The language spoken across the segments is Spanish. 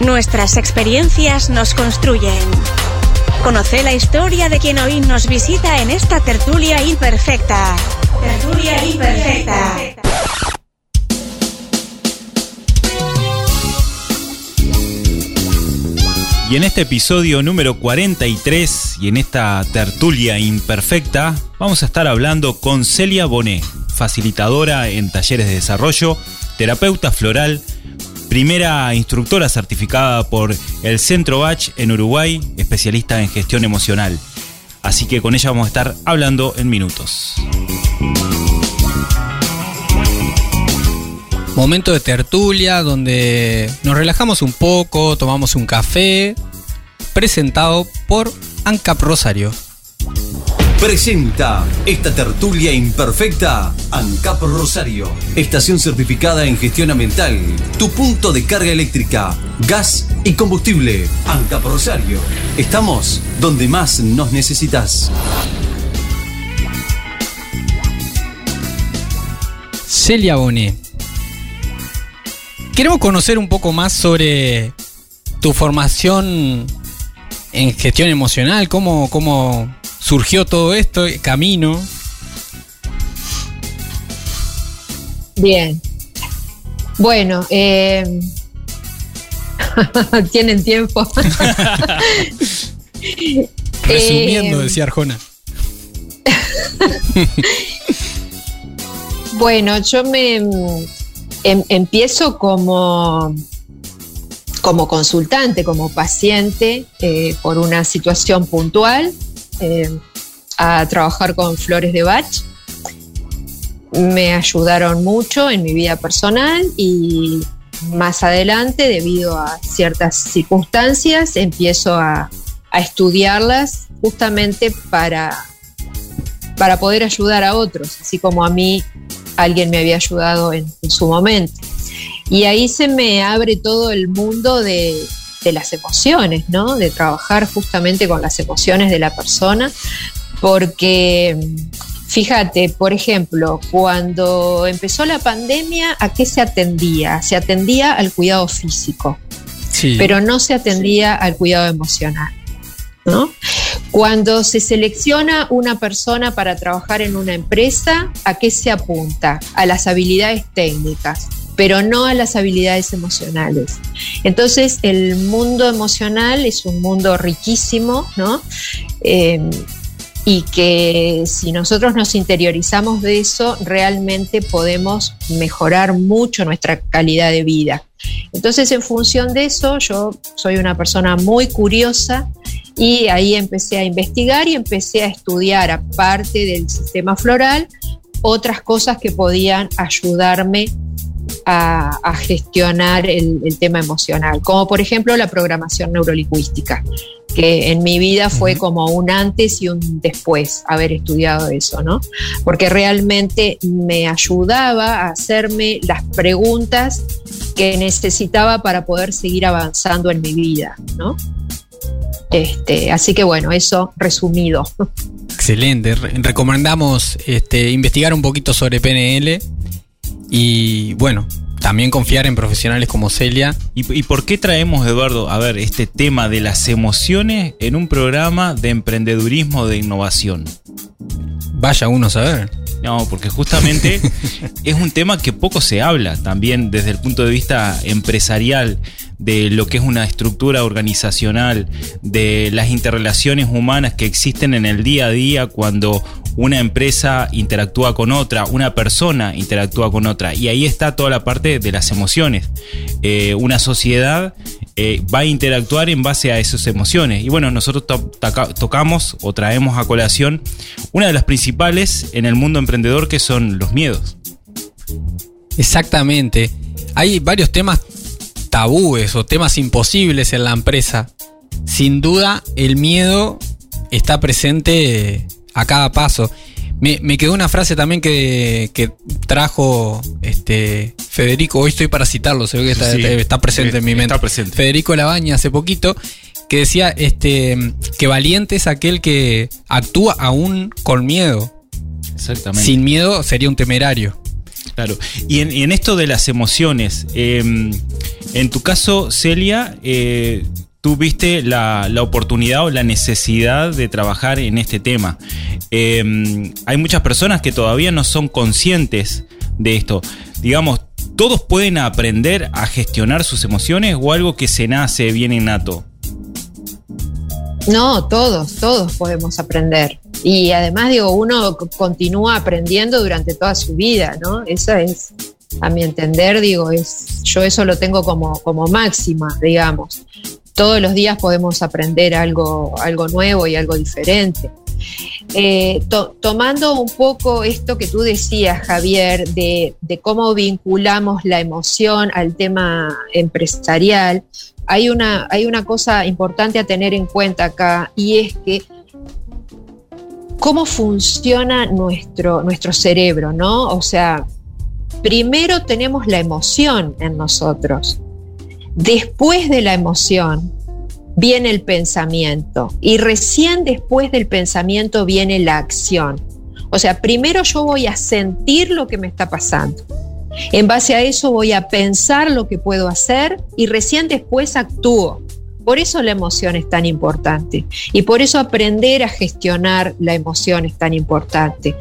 Nuestras experiencias nos construyen. Conoce la historia de quien hoy nos visita en esta tertulia imperfecta. Tertulia imperfecta. Y en este episodio número 43 y en esta tertulia imperfecta vamos a estar hablando con Celia Bonet, facilitadora en talleres de desarrollo, terapeuta floral, primera instructora certificada por el Centro Bach en Uruguay, especialista en gestión emocional. Así que con ella vamos a estar hablando en minutos. Momento de tertulia donde nos relajamos un poco, tomamos un café, presentado por ANCAP Rosario. Presenta esta tertulia imperfecta ANCAP Rosario, estación certificada en gestión ambiental, tu punto de carga eléctrica, gas y combustible. ANCAP Rosario, estamos donde más nos necesitas. Celia Bonet. Queremos conocer un poco más sobre tu formación en gestión emocional, cómo, cómo surgió todo esto, camino. Bien. Bueno, eh, tienen tiempo. Resumiendo, Eh, decía Arjona. Bueno, yo me em- empiezo como, como consultante, como paciente eh, por una situación puntual eh, a trabajar con flores de Bach. Me ayudaron mucho en mi vida personal y más adelante, debido a ciertas circunstancias, empiezo a, a estudiarlas justamente para, para poder ayudar a otros, así como a mí alguien me había ayudado en su momento. Y ahí se me abre todo el mundo de, de las emociones, ¿no? De trabajar justamente con las emociones de la persona, porque fíjate, por ejemplo, cuando empezó la pandemia, ¿a qué se atendía? Se atendía al cuidado físico, Sí. pero no se atendía al cuidado emocional. ¿no? Cuando se selecciona una persona para trabajar en una empresa, ¿a qué se apunta? A las habilidades técnicas, pero no a las habilidades emocionales. Entonces, el mundo emocional es un mundo riquísimo, ¿no? Eh, y que si nosotros nos interiorizamos de eso, realmente podemos mejorar mucho nuestra calidad de vida. Entonces, en función de eso, yo soy una persona muy curiosa y ahí empecé a investigar y empecé a estudiar, aparte del sistema floral, otras cosas que podían ayudarme a, a gestionar el, el tema emocional, como por ejemplo la programación neurolingüística que en mi vida fue como un antes y un después haber estudiado eso, ¿no? Porque realmente me ayudaba a hacerme las preguntas que necesitaba para poder seguir avanzando en mi vida, ¿no? Este, así que bueno, eso resumido. Excelente. Re- recomendamos este, investigar un poquito sobre PNL y bueno, también confiar en profesionales como Celia. ¿Y, y por qué traemos, Eduardo, a ver, este tema de las emociones en un programa de emprendedurismo de innovación? Vaya uno a saber. No, porque justamente es un tema que poco se habla también desde el punto de vista empresarial, de lo que es una estructura organizacional, de las interrelaciones humanas que existen en el día a día cuando una empresa interactúa con otra, una persona interactúa con otra. Y ahí está toda la parte de las emociones. Eh, una sociedad eh, va a interactuar en base a esas emociones. Y bueno, nosotros to- toca- tocamos o traemos a colación una de las principales en el mundo emprendedor que son los miedos. Exactamente. Hay varios temas tabúes o temas imposibles en la empresa. Sin duda, el miedo está presente a cada paso. Me, me quedó una frase también que, que trajo este Federico, hoy estoy para citarlo, se ve que está, Sí, está presente en mi mente. está presente. Federico Labaña hace poquito, que decía este, que valiente es aquel que actúa aún con miedo. Exactamente. Sin miedo sería un temerario. Claro. Y en, esto de las emociones, em, en tu caso, Celia, eh, tú viste la, oportunidad o la necesidad de trabajar en este tema. Em, hay muchas personas que todavía no son conscientes de esto. Digamos, ¿todos pueden aprender a gestionar sus emociones o algo que se nace bien innato? No, todos, todos podemos aprender. Y además, digo, uno continúa aprendiendo durante toda su vida, ¿no? Esa es, a mi entender, digo, es, yo eso lo tengo como, como máxima, digamos. Todos los días podemos aprender algo, algo nuevo y algo diferente. Eh, tomando un poco esto que tú decías, Javier, de, cómo vinculamos la emoción al tema empresarial, hay una, hay una cosa importante a tener en cuenta acá y es que cómo funciona nuestro, nuestro cerebro, ¿no? O sea, primero tenemos la emoción en nosotros. Después de la emoción viene el pensamiento y recién después del pensamiento viene la acción. O sea, primero yo voy a sentir lo que me está pasando. En base a eso voy a pensar lo que puedo hacer y recién después actúo. Por eso la emoción es tan importante y por eso aprender a gestionar la emoción es tan importante.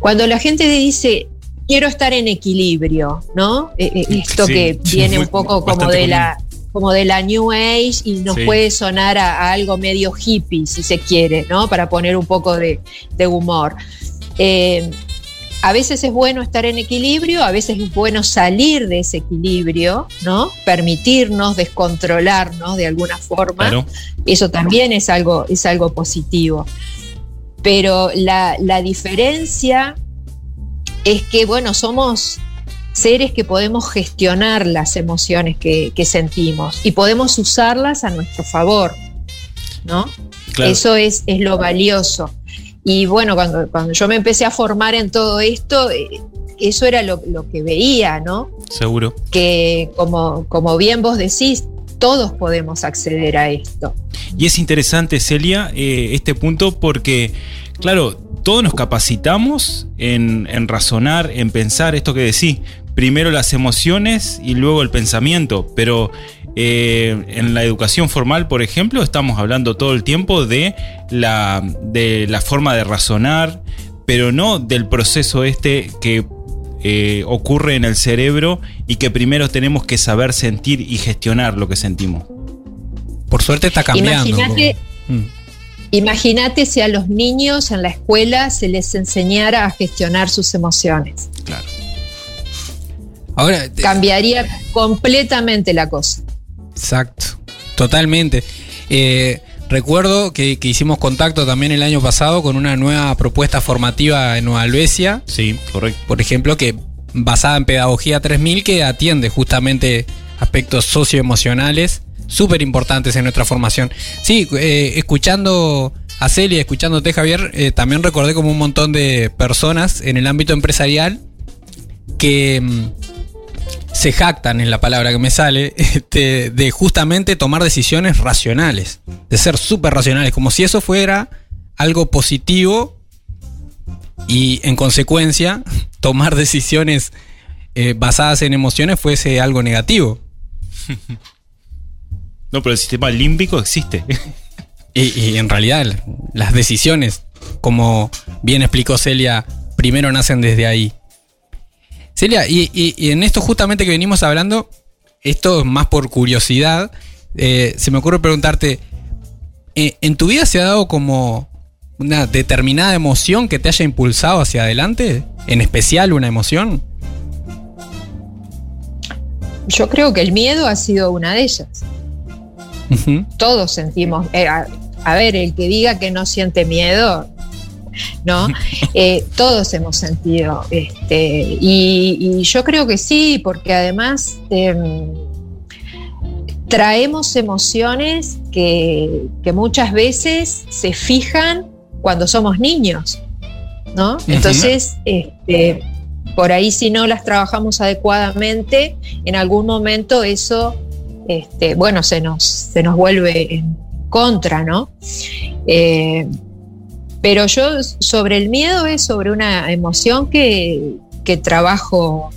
Cuando la gente dice, quiero estar en equilibrio, ¿no? Eh, eh, esto que viene un poco como de la como de la New Age y nos puede sonar a, algo medio hippie, si se quiere, ¿no? Para poner un poco de, humor. Eh, a veces es bueno estar en equilibrio, a veces es bueno salir de ese equilibrio, ¿no? Permitirnos descontrolarnos de alguna forma. Eso también es algo, es algo positivo. Pero la, diferencia es que, bueno, somos seres que podemos gestionar las emociones que, sentimos y podemos usarlas a nuestro favor, ¿no? Eso es, es lo valioso. Y bueno, cuando, cuando yo me empecé a formar en todo esto, eh, eso era lo, que veía, ¿no? Seguro. Que como, como bien vos decís, todos podemos acceder a esto. Y es interesante, Celia, eh, este punto porque, claro, todos nos capacitamos en, en, razonar, en pensar esto que decís. Primero las emociones y luego el pensamiento, pero eh, en la educación formal, por ejemplo, estamos hablando todo el tiempo de la, de la forma de razonar, pero no del proceso este que eh, ocurre en el cerebro y que primero tenemos que saber sentir y gestionar lo que sentimos. Por suerte está cambiando. Mm. Imagínate si a los niños en la escuela se les enseñara a gestionar sus emociones. Claro. Ahora, Cambiaría completamente la cosa. Exacto, totalmente. Eh, recuerdo que, hicimos contacto también el año pasado con una nueva propuesta formativa en Nueva Albesia. Sí, correcto. Por ejemplo, que basada en Pedagogía 3000, que atiende justamente aspectos socioemocionales súper importantes en nuestra formación. Sí, eh, escuchando a Celia, escuchándote Javier, eh, también recordé como un montón de personas en el ámbito empresarial que mm, se jactan, en la palabra que me sale, este, de justamente tomar decisiones racionales, de ser súper racionales, como si eso fuera algo positivo y en consecuencia tomar decisiones eh, basadas en emociones fuese algo negativo. No, pero el sistema límbico existe. y en realidad las decisiones, como bien explicó Celia, primero nacen desde ahí. Celia, y, en esto justamente que venimos hablando, esto es más por curiosidad, eh, se me ocurre preguntarte, eh, ¿en tu vida se ha dado como una determinada emoción que te haya impulsado hacia adelante? ¿En especial una emoción? Yo creo que el miedo ha sido una de ellas. Todos sentimos, eh, a, ver, el que diga que no siente miedo, ¿no? Eh, todos hemos sentido. Este, y, yo creo que sí, porque además em, traemos emociones que, muchas veces se fijan cuando somos niños, ¿no? Entonces, este, por ahí si no las trabajamos adecuadamente, en algún momento eso, este, bueno, se nos, se nos vuelve en contra, ¿no? Eh, pero yo sobre el miedo es sobre una emoción que, trabajo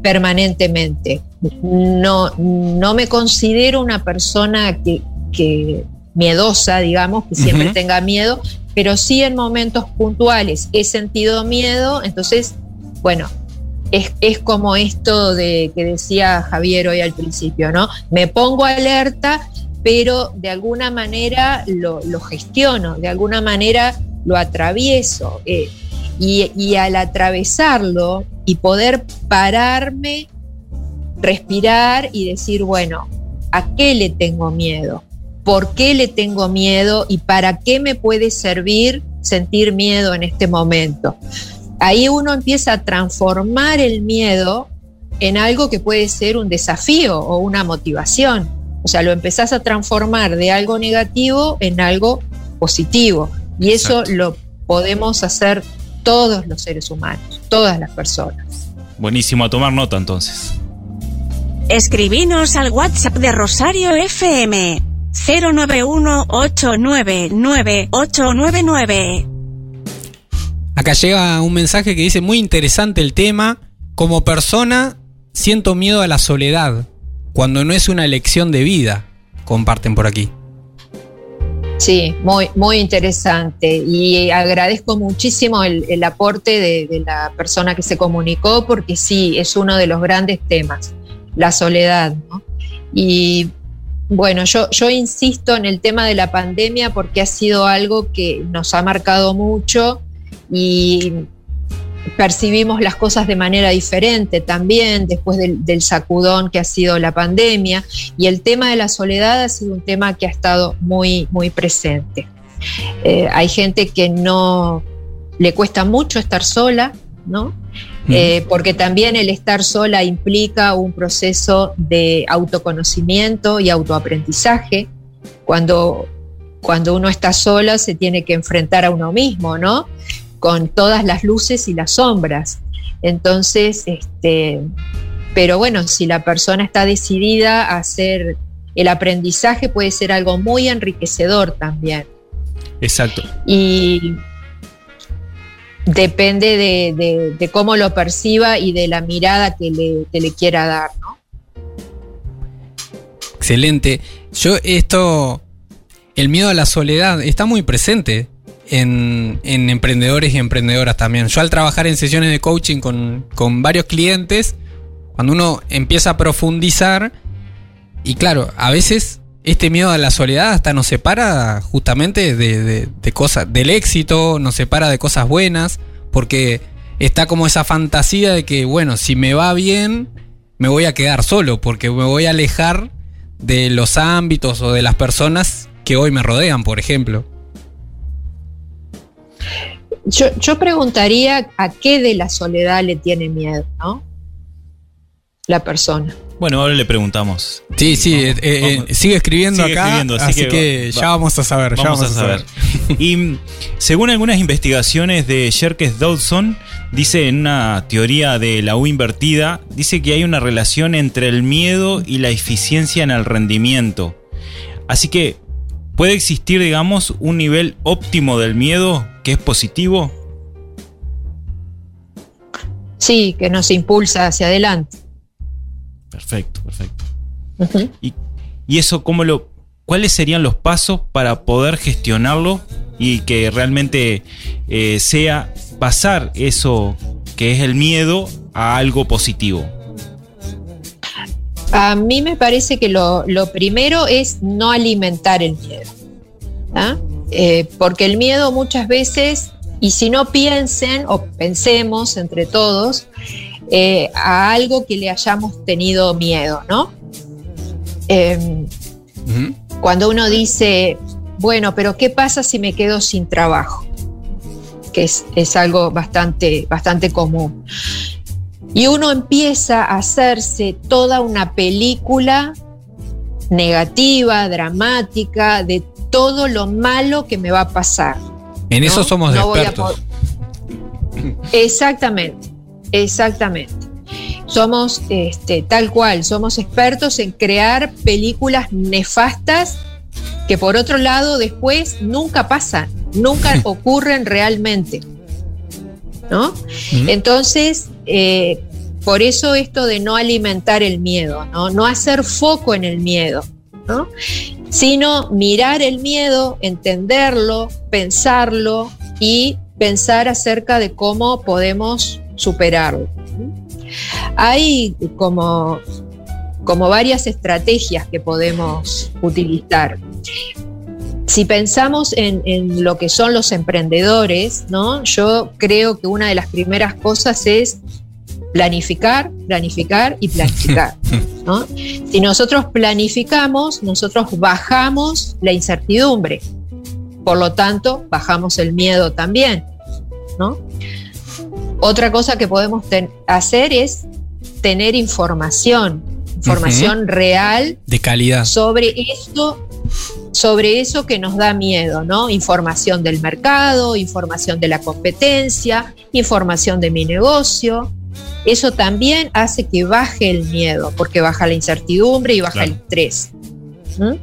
permanentemente. No, no me considero una persona que, que miedosa, digamos, que siempre tenga miedo, pero sí en momentos puntuales he sentido miedo, entonces, bueno, es, como esto de que decía Javier hoy al principio, ¿no? Me pongo alerta, pero de alguna manera lo, gestiono, de alguna manera lo atravieso. Eh, y al atravesarlo y poder pararme, respirar y decir, bueno, ¿a qué le tengo miedo? ¿Por qué le tengo miedo? ¿Y para qué me puede servir sentir miedo en este momento? Ahí uno empieza a transformar el miedo en algo que puede ser un desafío o una motivación. O sea, lo empezás a transformar de algo negativo en algo positivo. Y eso lo podemos hacer todos los seres humanos, todas las personas. Buenísimo, a tomar nota entonces. Escribinos al WhatsApp de Rosario FM 091 899 899 Acá llega un mensaje que dice muy interesante el tema. Como persona siento miedo a la soledad, cuando no es una elección de vida. Comparten por aquí. Sí, muy, muy interesante. Y agradezco muchísimo el, aporte de, la persona que se comunicó, porque sí, es uno de los grandes temas, la soledad. Y bueno, yo, yo insisto en el tema de la pandemia porque ha sido algo que nos ha marcado mucho y percibimos las cosas de manera diferente también después del, sacudón que ha sido la pandemia y el tema de la soledad ha sido un tema que ha estado muy, muy presente. Eh, hay gente que no le cuesta mucho estar sola, ¿no? Eh, porque también el estar sola implica un proceso de autoconocimiento y autoaprendizaje. Cuando, cuando uno está sola se tiene que enfrentar a uno mismo, ¿no? Con todas las luces y las sombras. Entonces, este, pero bueno, si la persona está decidida a hacer el aprendizaje, puede ser algo muy enriquecedor también. Exacto. Y depende de, cómo lo perciba y de la mirada que le, que le quiera dar, ¿no? Excelente. Yo esto, el miedo a la soledad está muy presente en, emprendedores y emprendedoras también. Yo al trabajar en sesiones de coaching con, varios clientes, cuando uno empieza a profundizar, y claro, a veces este miedo a la soledad hasta nos separa justamente de, de, cosas, del éxito, nos separa de cosas buenas, porque está como esa fantasía de que, bueno, si me va bien, me voy a quedar solo, porque me voy a alejar de los ámbitos o de las personas que hoy me rodean, por ejemplo. Yo, preguntaría a qué de la soledad le tiene miedo, ¿no? La persona. Bueno, ahora le preguntamos. Sí, sí, eh, eh, sigue escribiendo acá, así, que, ya vamos a saber. Vamos, a, saber. y según algunas investigaciones de Jerkes Dodson, dice en una teoría de la U invertida, dice que hay una relación entre el miedo y la eficiencia en el rendimiento. Así que, ¿puede existir, digamos, un nivel óptimo del miedo que es positivo? Sí, que nos impulsa hacia adelante. Perfecto, perfecto. y, eso, ¿cómo lo, ¿cuáles serían los pasos para poder gestionarlo y que realmente eh, sea pasar eso que es el miedo a algo positivo? A mí me parece que lo, lo primero es no alimentar el miedo. ¿ah? Eh, porque el miedo muchas veces, y si no piensen o pensemos entre todos, eh, a algo que le hayamos tenido miedo, ¿no? Em, cuando uno dice, bueno, pero ¿qué pasa si me quedo sin trabajo? Que es, es algo bastante, bastante común. Y uno empieza a hacerse toda una película negativa, dramática, de todo lo malo que me va a pasar. En eso somos expertos. Exactamente, exactamente. Somos este, tal cual, somos expertos en crear películas nefastas que por otro lado después nunca pasan, nunca ocurren realmente. ¿No? Entonces, eh, por eso esto de no alimentar el miedo, no, no hacer foco en el miedo, ¿no? sino mirar el miedo, entenderlo, pensarlo y pensar acerca de cómo podemos superarlo. Hay como, como varias estrategias que podemos utilizar. Si pensamos en, en, lo que son los emprendedores, ¿no? yo creo que una de las primeras cosas es planificar, planificar y planificar. ¿no? Si nosotros planificamos, nosotros bajamos la incertidumbre. Por lo tanto, bajamos el miedo también. ¿no? Otra cosa que podemos hacer es tener información, información real de calidad sobre esto sobre eso que nos da miedo, ¿no? Información del mercado, información de la competencia, información de mi negocio, eso también hace que baje el miedo, porque baja la incertidumbre y baja el estrés. ¿Mm?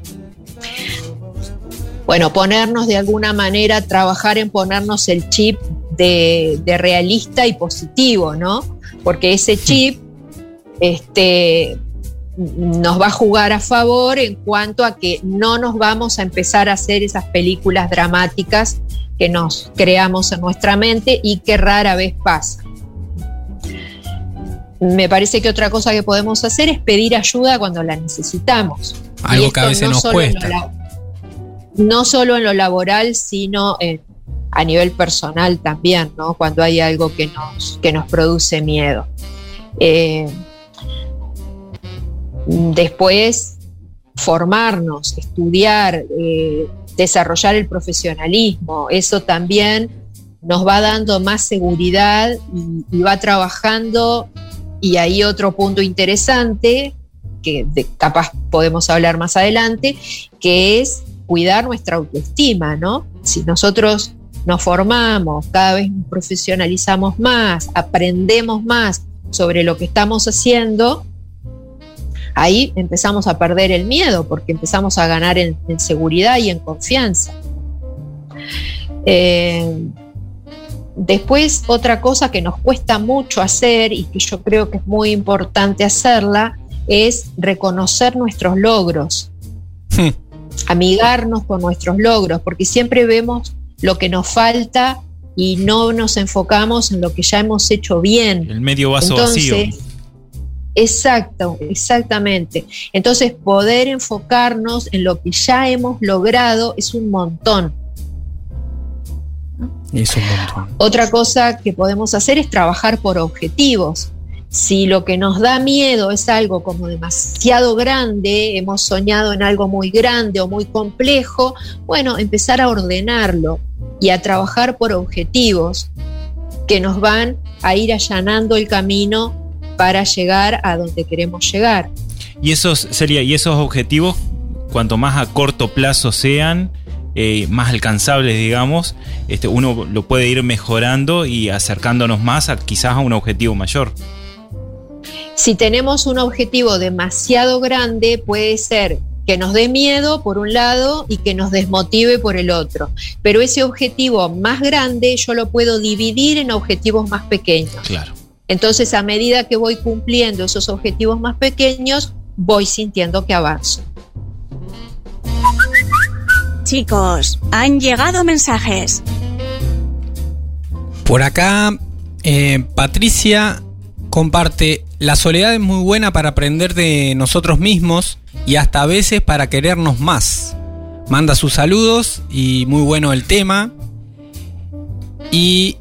Bueno, ponernos de alguna manera, trabajar en ponernos el chip de, realista y positivo, ¿no? Porque ese chip este, nos va a jugar a favor en cuanto a que no nos vamos a empezar a hacer esas películas dramáticas que nos creamos en nuestra mente y que rara vez pasa. Me parece que otra cosa que podemos hacer es pedir ayuda cuando la necesitamos. Algo que a veces nos cuesta. no solo en lo laboral, sino a nivel personal también, ¿no? Cuando hay algo que nos, que nos produce miedo. Eh, después, formarnos, estudiar, eh, desarrollar el profesionalismo, eso también nos va dando más seguridad y va trabajando y ahí otro punto interesante, que capaz podemos hablar más adelante, que es cuidar nuestra autoestima, ¿no? Si nosotros nos formamos, cada vez profesionalizamos más, aprendemos más sobre lo que estamos haciendo, ahí empezamos a perder el miedo porque empezamos a ganar en, seguridad y en confianza. Eh, Después, otra cosa que nos cuesta mucho hacer y que yo creo que es muy importante hacerla es reconocer nuestros logros, hmm. amigarnos con nuestros logros, porque siempre vemos lo que nos falta y no nos enfocamos en lo que ya hemos hecho bien. El medio vaso vacío. Exacto, exactamente. Entonces, poder enfocarnos en lo que ya hemos logrado es un montón. Otra cosa que podemos hacer es trabajar por objetivos. Si lo que nos da miedo es algo como demasiado grande, hemos soñado en algo muy grande o muy complejo, bueno, empezar a ordenarlo y a trabajar por objetivos que nos van a ir allanando el camino para llegar a donde queremos llegar. Y esos sería, y esos objetivos, cuanto más a corto plazo sean, eh, más alcanzables, digamos, este, uno lo puede ir mejorando y acercándonos más a quizás a un objetivo mayor. Si tenemos un objetivo demasiado grande, puede ser que nos dé miedo por un lado y que nos desmotive por el otro. Pero ese objetivo más grande yo lo puedo dividir en objetivos más pequeños. Claro. Entonces, a medida que voy cumpliendo esos objetivos más pequeños, voy sintiendo que avanzo. Chicos, han llegado mensajes. Por acá, eh, Patricia comparte, la soledad es muy buena para aprender de nosotros mismos y hasta a veces para querernos más. Manda sus saludos y muy bueno el tema. Y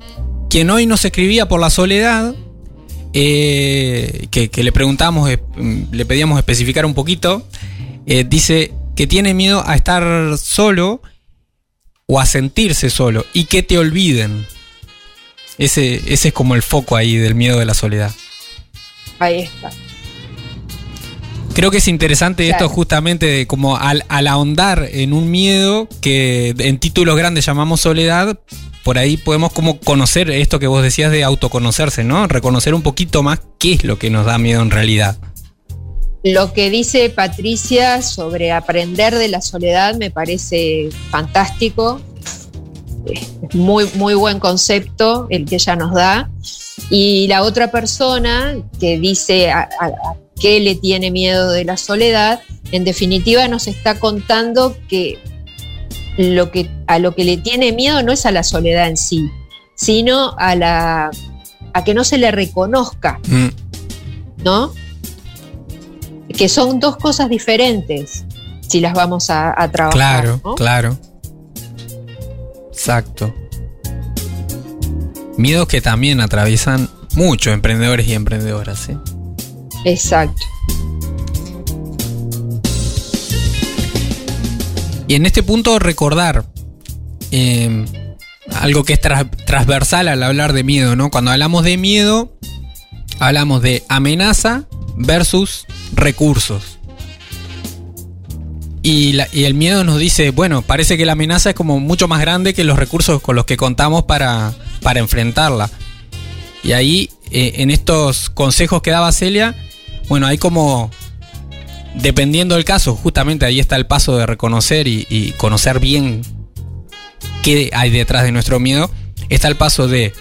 quien hoy nos escribía por la soledad, eh, que, le preguntamos, eh, le pedíamos especificar un poquito, dice, que tiene miedo a estar solo o a sentirse solo y que te olviden. Ese, ese es como el foco ahí del miedo de la soledad. Ahí está. Creo que es interesante esto justamente de como al, ahondar en un miedo que en títulos grandes llamamos soledad, por ahí podemos como conocer esto que vos decías de autoconocerse, ¿no? Reconocer un poquito más qué es lo que nos da miedo en realidad. Lo que dice Patricia sobre aprender de la soledad me parece fantástico. Muy, muy buen concepto el que ella nos da. Y la otra persona que dice a, qué le tiene miedo de la soledad, en definitiva nos está contando que, lo que a lo que le tiene miedo no es a la soledad en sí, sino a la a que no se le reconozca, mm. ¿no? Que son dos cosas diferentes si las vamos a, trabajar. Claro, claro. Exacto. Miedos que también atraviesan muchos emprendedores y emprendedoras. ¿eh? Exacto. Y en este punto recordar em, algo que es transversal al hablar de miedo, ¿no? Cuando hablamos de miedo, hablamos de amenaza versus recursos. Y, el miedo nos dice, bueno, parece que la amenaza es como mucho más grande que los recursos con los que contamos para, para enfrentarla. Y ahí, eh, en estos consejos que daba Celia, bueno, hay como, dependiendo del caso, justamente ahí está el paso de reconocer y, conocer bien qué hay detrás de nuestro miedo, está el paso de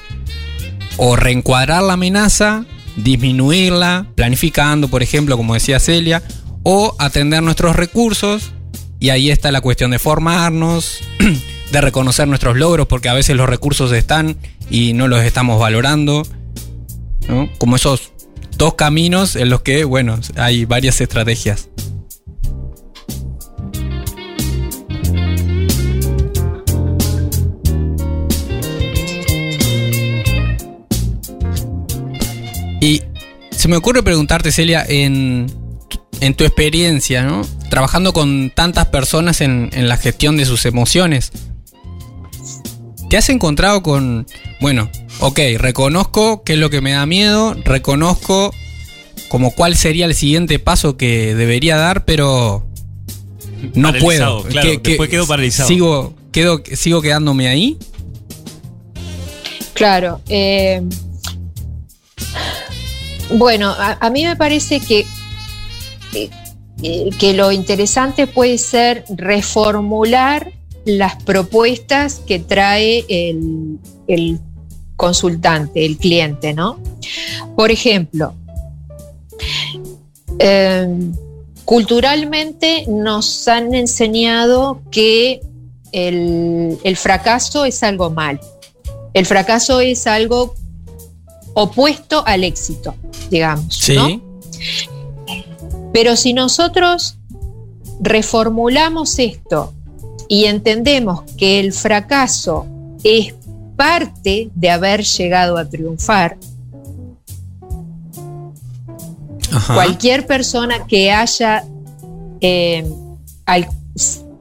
o reencuadrar la amenaza, disminuirla, planificando, por ejemplo, como decía Celia, o atender nuestros recursos, y ahí está la cuestión de formarnos, de reconocer nuestros logros, porque a veces los recursos están y no los estamos valorando. Como esos dos caminos en los que, bueno, hay varias estrategias. Y se me ocurre preguntarte, Celia, en, en tu experiencia, ¿no? Trabajando con tantas personas en, en la gestión de sus emociones, ¿te has encontrado con, bueno, ok, reconozco qué es lo que me da miedo, reconozco como cuál sería el siguiente paso que debería dar, pero no puedo. Claro, después quedo paralizado. Sigo, quedo, sigo quedándome ahí. Claro. Eh, bueno, a, mí me parece que, eh, que lo interesante puede ser reformular las propuestas que trae el, el consultante, el cliente, ¿no? Por ejemplo, em, culturalmente nos han enseñado que el, fracaso es algo mal. El fracaso es algo opuesto al éxito, digamos. Sí. Pero si nosotros reformulamos esto y entendemos que el fracaso es parte de haber llegado a triunfar. Cualquier persona que haya, eh,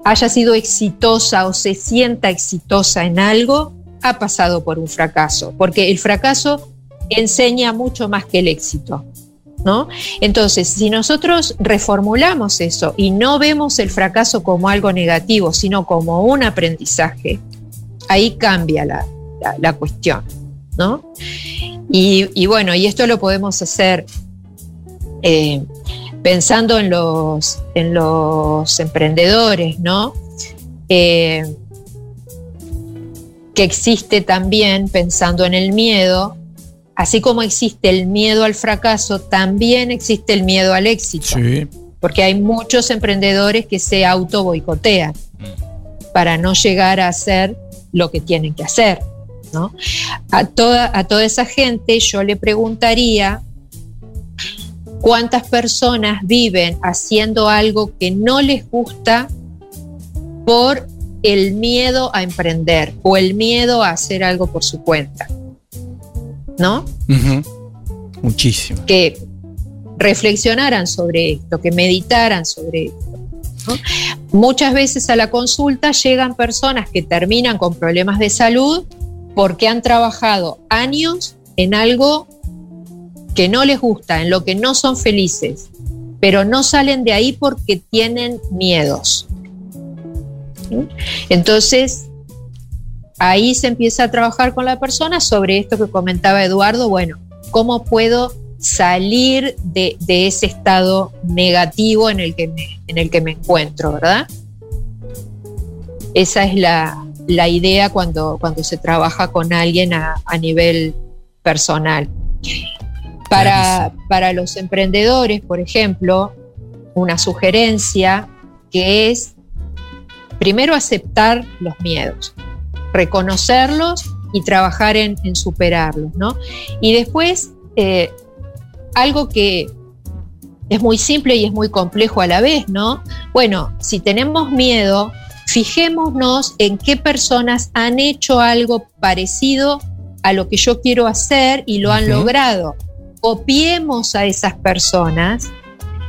haya sido exitosa o se sienta exitosa en algo, ha pasado por un fracaso, porque el fracaso enseña mucho más que el éxito. ¿No? Entonces, si nosotros reformulamos eso y no vemos el fracaso como algo negativo, sino como un aprendizaje, ahí cambia la, la, cuestión, ¿no? Y, bueno, y esto lo podemos hacer eh, pensando en los, en los emprendedores, ¿no? Eh, que existe también, pensando en el miedo, así como existe el miedo al fracaso, también existe el miedo al éxito. Porque hay muchos emprendedores que se auto boicotean mm. para no llegar a hacer lo que tienen que hacer. A toda, a toda esa gente yo le preguntaría cuántas personas viven haciendo algo que no les gusta por el miedo a emprender o el miedo a hacer algo por su cuenta. ¿No? Muchísimo. Que reflexionaran sobre esto, que meditaran sobre esto. Muchas veces a la consulta llegan personas que terminan con problemas de salud porque han trabajado años en algo que no les gusta, en lo que no son felices, pero no salen de ahí porque tienen miedos. Entonces, ahí se empieza a trabajar con la persona sobre esto que comentaba Eduardo, bueno, ¿cómo puedo salir de, ese estado negativo en el, que en el que me encuentro, verdad? Esa es la, la idea cuando, cuando se trabaja con alguien a, nivel personal. Para, para los emprendedores, por ejemplo, una sugerencia que es primero aceptar los miedos, reconocerlos y trabajar en, superarlos, ¿no? Y después, eh, algo que es muy simple y es muy complejo a la vez, ¿no? Bueno, si tenemos miedo, fijémonos en qué personas han hecho algo parecido a lo que yo quiero hacer y lo han logrado. Copiemos a esas personas.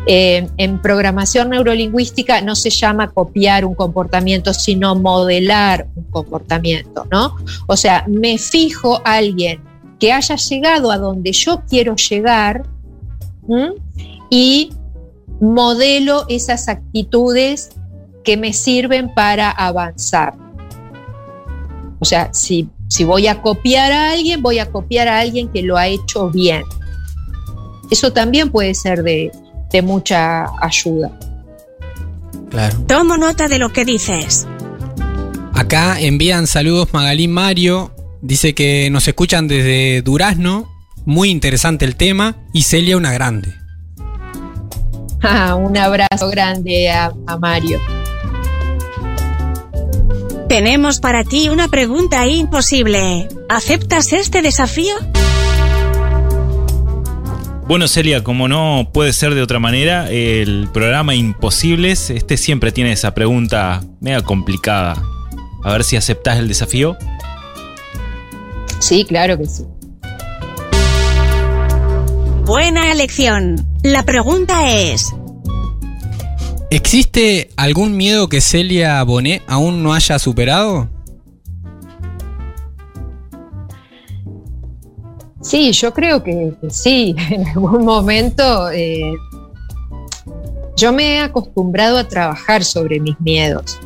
Eh, en programación neurolingüística no se llama copiar un comportamiento, sino modelar un comportamiento, ¿no? O sea, me fijo a alguien que haya llegado a donde yo quiero llegar y modelo esas actitudes que me sirven para avanzar. O sea, si, si voy a copiar a alguien, voy a copiar a alguien que lo ha hecho bien. Eso también puede ser de, de mucha ayuda. Claro. Tomo nota de lo que dices. Acá envían saludos Magalín Mario. Dice que nos escuchan desde Durazno. Muy interesante el tema. Y Celia una grande. Ah, un abrazo grande a, Mario. Tenemos para ti una pregunta imposible. ¿Aceptas este desafío? Bueno, Celia, como no puede ser de otra manera, el programa Imposibles, este siempre tiene esa pregunta mega complicada. A ver si aceptas el desafío. Sí, claro que sí. Buena elección. La pregunta es... ¿Existe algún miedo que Celia Bonet aún no haya superado? Sí, yo creo que, sí. En algún momento eh, yo me he acostumbrado a trabajar sobre mis miedos.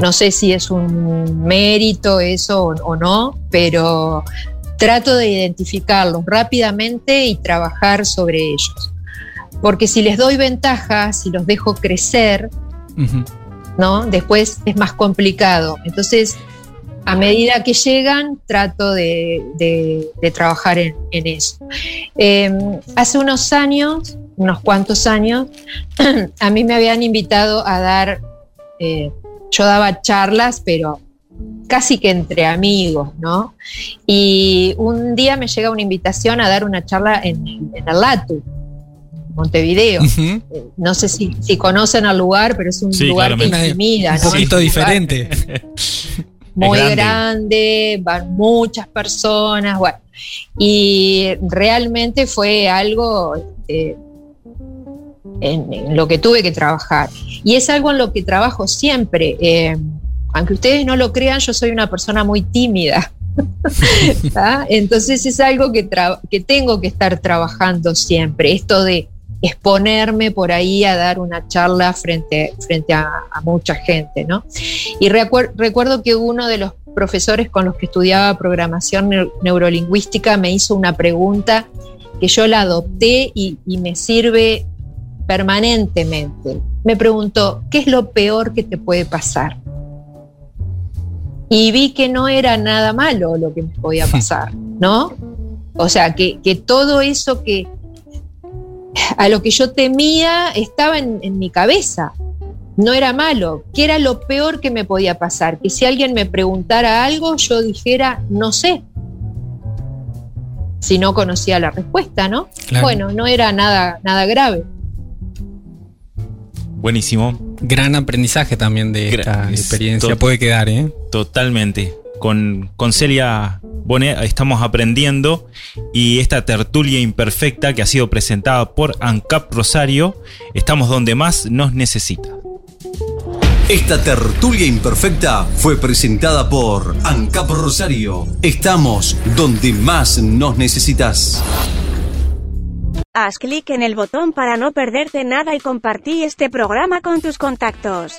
No sé si es un mérito eso o no, pero trato de identificarlos rápidamente y trabajar sobre ellos. Porque si les doy ventajas, si los dejo crecer, ¿no? Después es más complicado. Entonces, a medida que llegan, trato de, trabajar en, eso. Em, hace unos años, unos cuantos años, a mí me habían invitado a dar, eh, yo daba charlas, pero casi que entre amigos, ¿no? Y un día me llega una invitación a dar una charla en, el LATU, Montevideo. Eh, no sé si, conocen al lugar, pero es un lugar que intimida. Un poquito diferente. Muy grande. van muchas personas, bueno. Y realmente fue algo este, en, lo que tuve que trabajar. Y es algo en lo que trabajo siempre. Eh, aunque ustedes no lo crean, yo soy una persona muy tímida. Entonces es algo que, que tengo que estar trabajando siempre, esto de exponerme por ahí a dar una charla frente, frente a, mucha gente. ¿no? Y recuerdo que uno de los profesores con los que estudiaba programación neurolingüística me hizo una pregunta que yo la adopté y me sirve permanentemente. Me preguntó, ¿qué es lo peor que te puede pasar? y vi que no era nada malo lo que me podía pasar, ¿no? O sea, que, todo eso que a lo que yo temía estaba en, mi cabeza, no era malo, que era lo peor que me podía pasar, que si alguien me preguntara algo, yo dijera, no sé, si no conocía la respuesta, ¿no? Bueno, no era nada, nada grave. Buenísimo. Gran aprendizaje también de esta experiencia. Puede quedar, ¿eh? Totalmente. Con, con Celia Bonet estamos aprendiendo y esta tertulia imperfecta que ha sido presentada por ANCAP Rosario, estamos donde más nos necesita. Esta tertulia imperfecta fue presentada por ANCAP Rosario. Estamos donde más nos necesitas. Haz clic en el botón para no perderte nada y compartí este programa con tus contactos.